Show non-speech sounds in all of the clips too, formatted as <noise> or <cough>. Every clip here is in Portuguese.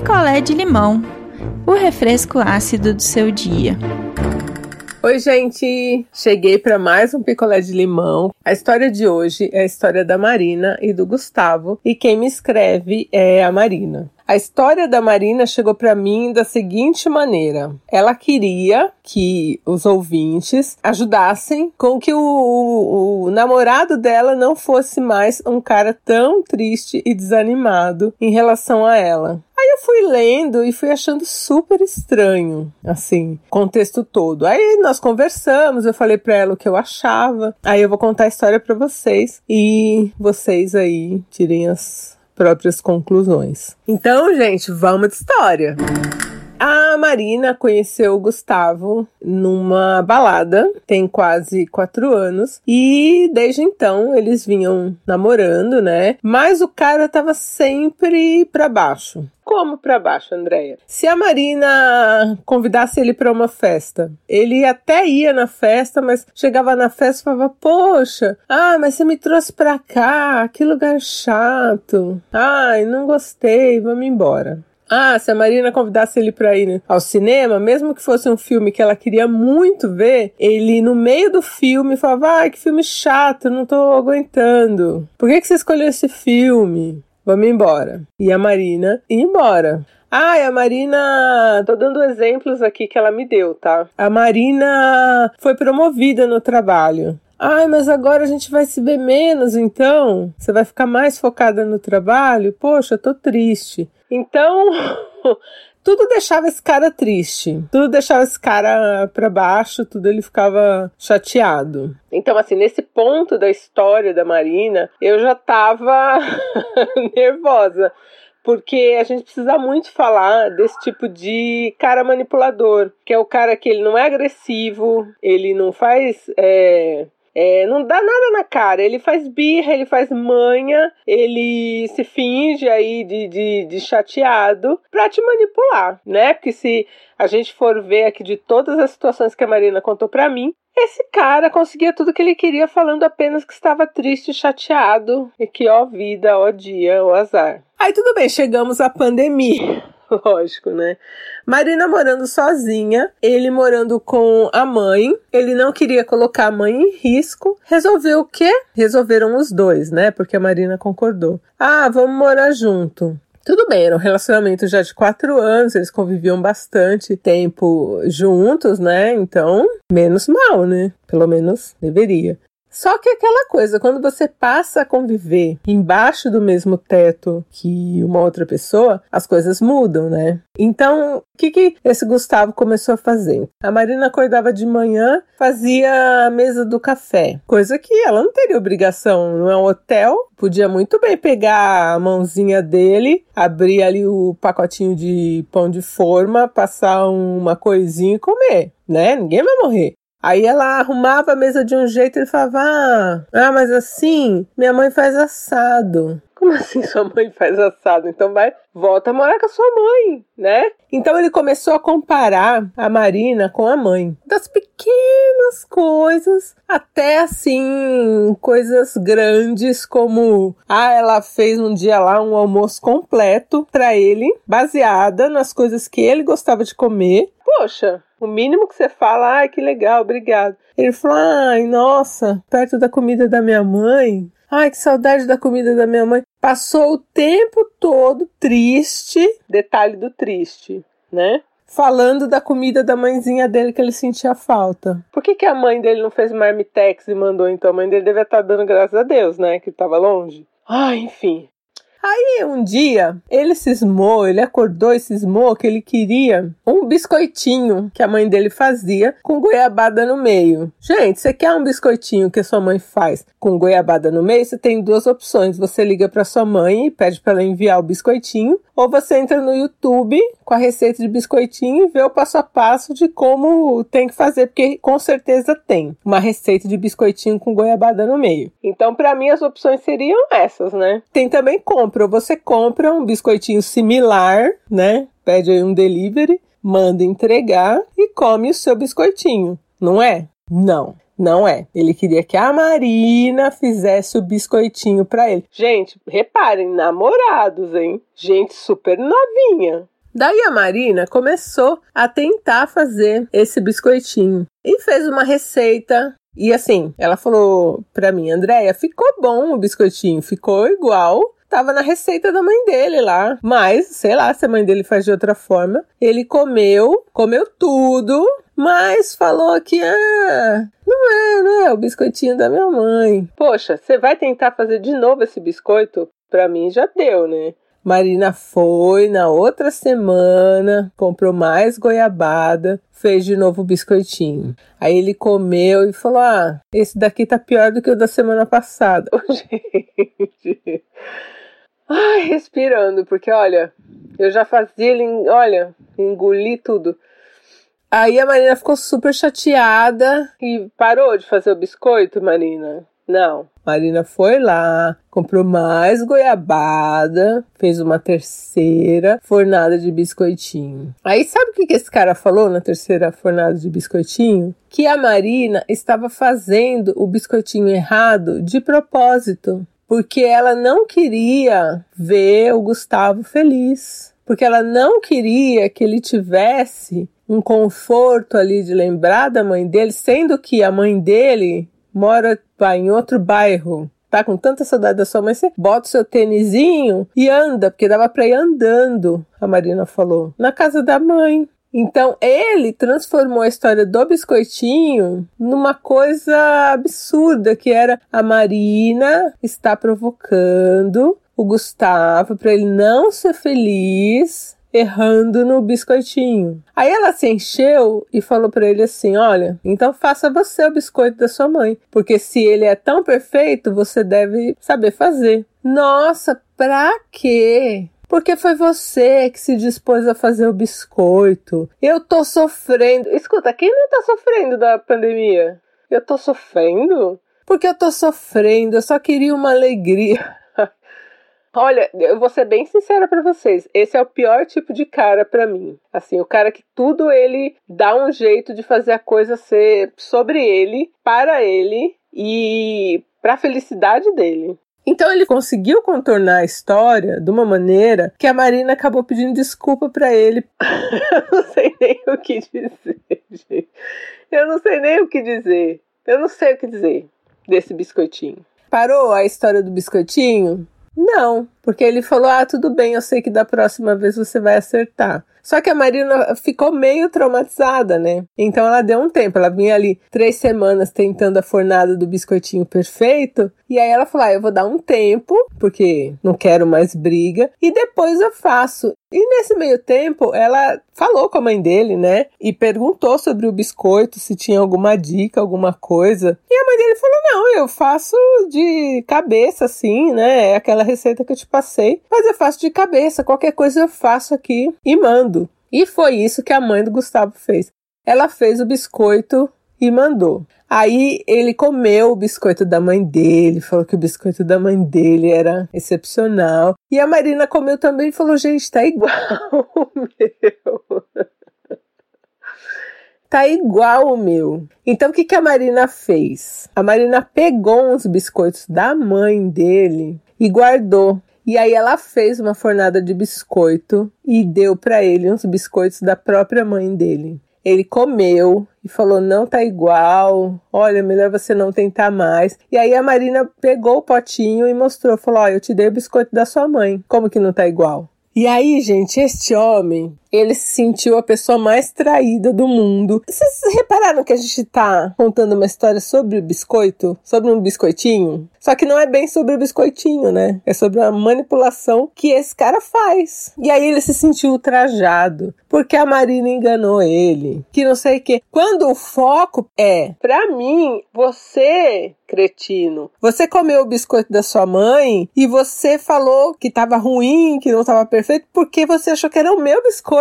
picolé de limão, o refresco ácido do seu dia. Oi, gente! Cheguei para mais um picolé de limão. A história de hoje é a história da Marina e do Gustavo, e quem me escreve é a Marina. A história da Marina chegou para mim da seguinte maneira: ela queria que os ouvintes ajudassem com que o, o, o, namorado dela não fosse mais um cara tão triste e desanimado em relação a ela. Aí eu fui lendo e fui achando super estranho, assim, contexto todo. Aí nós conversamos, eu falei para ela o que eu achava. Aí eu vou contar a história para vocês e vocês aí tirem as próprias conclusões. Então, gente, vamos de história. A Marina conheceu o Gustavo numa balada, tem quase quatro anos, e desde então eles vinham namorando, né? Mas o cara tava sempre pra baixo. Como para baixo, Andréia? Se a Marina convidasse ele para uma festa, ele até ia na festa, mas chegava na festa e falava: Poxa, ah, mas você me trouxe pra cá, que lugar chato. Ai, não gostei, vamos embora. Ah, se a Marina convidasse ele para ir ao cinema, mesmo que fosse um filme que ela queria muito ver, ele no meio do filme falava: ai, que filme chato, não tô aguentando. Por que, que você escolheu esse filme? Vamos embora. E a Marina ia embora. Ah, a Marina. Tô dando exemplos aqui que ela me deu, tá? A Marina foi promovida no trabalho. Ai, mas agora a gente vai se ver menos, então? Você vai ficar mais focada no trabalho? Poxa, tô triste. Então, <laughs> tudo deixava esse cara triste, tudo deixava esse cara para baixo, tudo ele ficava chateado. Então, assim, nesse ponto da história da Marina, eu já tava <laughs> nervosa porque a gente precisa muito falar desse tipo de cara manipulador, que é o cara que ele não é agressivo, ele não faz é, é, não dá nada na cara. Ele faz birra, ele faz manha, ele se finge aí de, de, de chateado pra te manipular, né? Porque se a gente for ver aqui de todas as situações que a Marina contou pra mim, esse cara conseguia tudo que ele queria falando apenas que estava triste, chateado e que ó vida, ó dia, ó azar. Aí tudo bem, chegamos à pandemia. <laughs> lógico, né? Marina morando sozinha, ele morando com a mãe. Ele não queria colocar a mãe em risco. Resolveu o quê? Resolveram os dois, né? Porque a Marina concordou. Ah, vamos morar junto. Tudo bem, era um relacionamento já de quatro anos, eles conviviam bastante tempo juntos, né? Então, menos mal, né? Pelo menos deveria. Só que aquela coisa, quando você passa a conviver embaixo do mesmo teto que uma outra pessoa, as coisas mudam, né? Então, o que, que esse Gustavo começou a fazer? A Marina acordava de manhã, fazia a mesa do café, coisa que ela não teria obrigação, não é um hotel, podia muito bem pegar a mãozinha dele, abrir ali o pacotinho de pão de forma, passar uma coisinha e comer, né? Ninguém vai morrer. Aí ela arrumava a mesa de um jeito e ele falava: ah, ah, mas assim, minha mãe faz assado. Como assim sua mãe faz assado? Então vai, volta a morar com a sua mãe, né? Então ele começou a comparar a Marina com a mãe. Das pequenas coisas até assim, coisas grandes como ah, ela fez um dia lá um almoço completo para ele, baseada nas coisas que ele gostava de comer. Poxa, o mínimo que você fala, ai que legal, obrigado. Ele falou, ai, nossa, perto da comida da minha mãe, Ai, que saudade da comida da minha mãe. Passou o tempo todo triste. Detalhe do triste, né? Falando da comida da mãezinha dele que ele sentia falta. Por que, que a mãe dele não fez marmitex e mandou então? A mãe dele deve estar dando graças a Deus, né? Que estava longe. Ah, enfim. Aí um dia ele cismou, ele acordou e cismou que ele queria um biscoitinho que a mãe dele fazia com goiabada no meio. Gente, você quer um biscoitinho que a sua mãe faz com goiabada no meio? Você tem duas opções. Você liga para sua mãe e pede para ela enviar o biscoitinho, ou você entra no YouTube com a receita de biscoitinho e vê o passo a passo de como tem que fazer, porque com certeza tem uma receita de biscoitinho com goiabada no meio. Então, para mim as opções seriam essas, né? Tem também como compra, você compra um biscoitinho similar, né? Pede aí um delivery, manda entregar e come o seu biscoitinho, não é? Não. Não é. Ele queria que a Marina fizesse o biscoitinho para ele. Gente, reparem, namorados, hein? Gente super novinha. Daí a Marina começou a tentar fazer esse biscoitinho e fez uma receita. E assim, ela falou pra mim, Andréia, ficou bom o biscoitinho, ficou igual tava na receita da mãe dele lá. Mas, sei lá, se a mãe dele faz de outra forma. Ele comeu, comeu tudo, mas falou que ah, não é, né? O biscoitinho da minha mãe. Poxa, você vai tentar fazer de novo esse biscoito? Pra mim já deu, né? Marina foi na outra semana, comprou mais goiabada, fez de novo o biscoitinho. Aí ele comeu e falou: Ah, esse daqui tá pior do que o da semana passada. <laughs> Gente. Ai, respirando, porque olha, eu já fazia ele, olha, engoli tudo. Aí a Marina ficou super chateada e parou de fazer o biscoito, Marina. Não. Marina foi lá, comprou mais goiabada, fez uma terceira fornada de biscoitinho. Aí sabe o que esse cara falou na terceira fornada de biscoitinho? Que a Marina estava fazendo o biscoitinho errado de propósito porque ela não queria ver o Gustavo feliz, porque ela não queria que ele tivesse um conforto ali de lembrar da mãe dele, sendo que a mãe dele mora em outro bairro. Tá com tanta saudade da sua mãe, você bota o seu tênisinho e anda, porque dava para ir andando, a Marina falou, na casa da mãe. Então ele transformou a história do biscoitinho numa coisa absurda que era a Marina está provocando o Gustavo para ele não ser feliz errando no biscoitinho. Aí ela se encheu e falou para ele assim: "Olha, então faça você o biscoito da sua mãe, porque se ele é tão perfeito, você deve saber fazer". Nossa, pra quê? Porque foi você que se dispôs a fazer o biscoito. Eu tô sofrendo. Escuta, quem não tá sofrendo da pandemia? Eu tô sofrendo? Porque eu tô sofrendo, eu só queria uma alegria. <laughs> Olha, eu vou ser bem sincera para vocês. Esse é o pior tipo de cara para mim. Assim, o cara que tudo ele dá um jeito de fazer a coisa ser sobre ele, para ele e para felicidade dele. Então ele conseguiu contornar a história de uma maneira que a Marina acabou pedindo desculpa para ele. <laughs> Eu não sei nem o que dizer, gente. Eu não sei nem o que dizer. Eu não sei o que dizer desse biscoitinho. Parou a história do biscoitinho? Não, porque ele falou: ah, tudo bem, eu sei que da próxima vez você vai acertar. Só que a Marina ficou meio traumatizada, né? Então ela deu um tempo. Ela vinha ali três semanas tentando a fornada do biscoitinho perfeito. E aí ela falou: ah, eu vou dar um tempo, porque não quero mais briga. E depois eu faço. E nesse meio tempo, ela falou com a mãe dele, né? E perguntou sobre o biscoito, se tinha alguma dica, alguma coisa. E a mãe dele falou: Não, eu faço de cabeça, assim, né? É aquela receita que eu te passei. Mas eu faço de cabeça, qualquer coisa eu faço aqui e mando. E foi isso que a mãe do Gustavo fez. Ela fez o biscoito e mandou. Aí ele comeu o biscoito da mãe dele, falou que o biscoito da mãe dele era excepcional. E a Marina comeu também e falou: gente, tá igual <laughs> o meu. tá igual o meu. Então o que, que a Marina fez? A Marina pegou uns biscoitos da mãe dele e guardou. E aí ela fez uma fornada de biscoito e deu para ele uns biscoitos da própria mãe dele. Ele comeu e falou: não tá igual, olha, melhor você não tentar mais. E aí a Marina pegou o potinho e mostrou: falou: ó, eu te dei o biscoito da sua mãe, como que não tá igual? E aí, gente, este homem, ele se sentiu a pessoa mais traída do mundo. Vocês repararam que a gente tá contando uma história sobre o biscoito? Sobre um biscoitinho? Só que não é bem sobre o biscoitinho, né? É sobre a manipulação que esse cara faz. E aí ele se sentiu ultrajado, porque a Marina enganou ele, que não sei o quê. Quando o foco é, pra mim, você, cretino, você comeu o biscoito da sua mãe e você falou que tava ruim, que não tava perfeito, porque você achou que era o meu biscoito.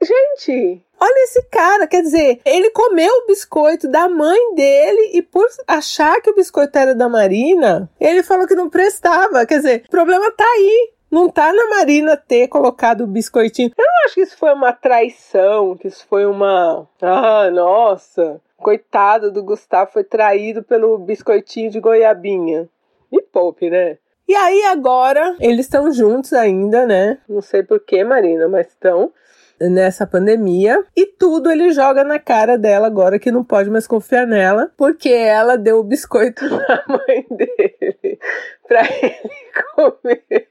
Gente, Olha esse cara, quer dizer, ele comeu o biscoito da mãe dele e por achar que o biscoito era da Marina, ele falou que não prestava. Quer dizer, o problema tá aí. não tá na Marina ter colocado o biscoitinho. Eu não acho que isso foi uma traição, que isso foi uma. Ah, nossa, coitado do Gustavo, foi traído pelo biscoitinho de goiabinha. Me poupe, né? E aí agora eles estão juntos ainda, né? Não sei porquê, Marina, mas estão nessa pandemia e tudo ele joga na cara dela agora que não pode mais confiar nela, porque ela deu o biscoito <laughs> na mãe dele para ele comer.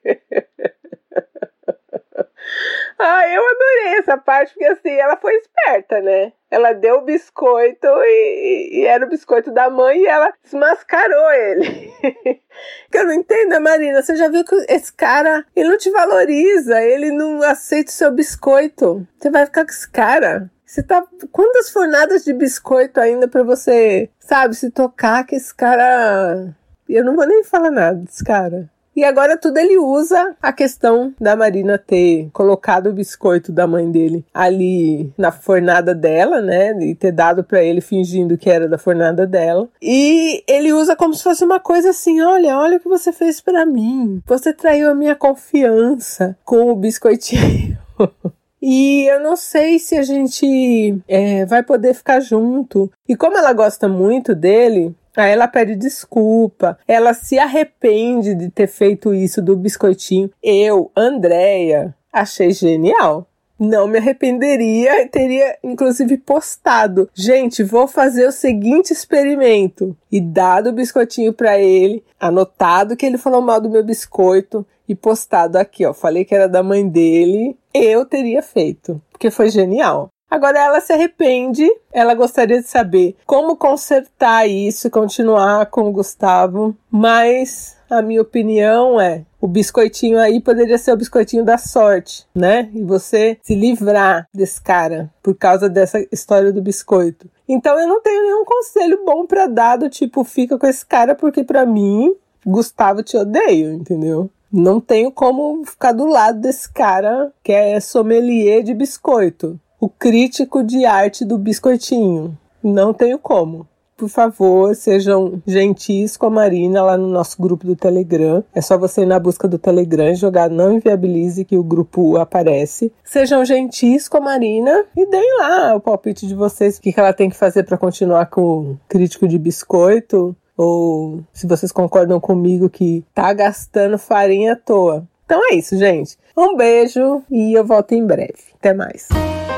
Ah, eu adorei essa parte, porque assim, ela foi esperta, né? Ela deu o biscoito e, e era o biscoito da mãe e ela desmascarou ele. <laughs> que eu não entendo, né, Marina. Você já viu que esse cara, ele não te valoriza, ele não aceita o seu biscoito. Você vai ficar com esse cara. Você tá. Quantas fornadas de biscoito ainda para você, sabe, se tocar que esse cara. Eu não vou nem falar nada desse cara. E agora tudo ele usa a questão da Marina ter colocado o biscoito da mãe dele ali na fornada dela, né? E ter dado para ele fingindo que era da fornada dela. E ele usa como se fosse uma coisa assim: olha, olha o que você fez para mim. Você traiu a minha confiança com o biscoitinho. <laughs> E eu não sei se a gente é, vai poder ficar junto. E como ela gosta muito dele, ela pede desculpa, ela se arrepende de ter feito isso do biscoitinho. Eu, Andréia, achei genial. Não me arrependeria e teria inclusive postado. Gente, vou fazer o seguinte experimento. E dado o biscoitinho para ele, anotado que ele falou mal do meu biscoito e postado aqui, ó. Falei que era da mãe dele. Eu teria feito, porque foi genial. Agora ela se arrepende, ela gostaria de saber como consertar isso e continuar com o Gustavo, mas a minha opinião é o biscoitinho aí poderia ser o biscoitinho da sorte, né? E você se livrar desse cara por causa dessa história do biscoito. Então eu não tenho nenhum conselho bom para dar do tipo fica com esse cara porque para mim Gustavo te odeio, entendeu? Não tenho como ficar do lado desse cara que é sommelier de biscoito o crítico de arte do biscoitinho. Não tenho como. Por favor, sejam gentis com a Marina lá no nosso grupo do Telegram. É só você ir na busca do Telegram e jogar Não Inviabilize que o grupo aparece. Sejam gentis com a Marina e deem lá o palpite de vocês. O que ela tem que fazer para continuar com o crítico de biscoito. Ou se vocês concordam comigo que tá gastando farinha à toa. Então é isso, gente. Um beijo e eu volto em breve. Até mais.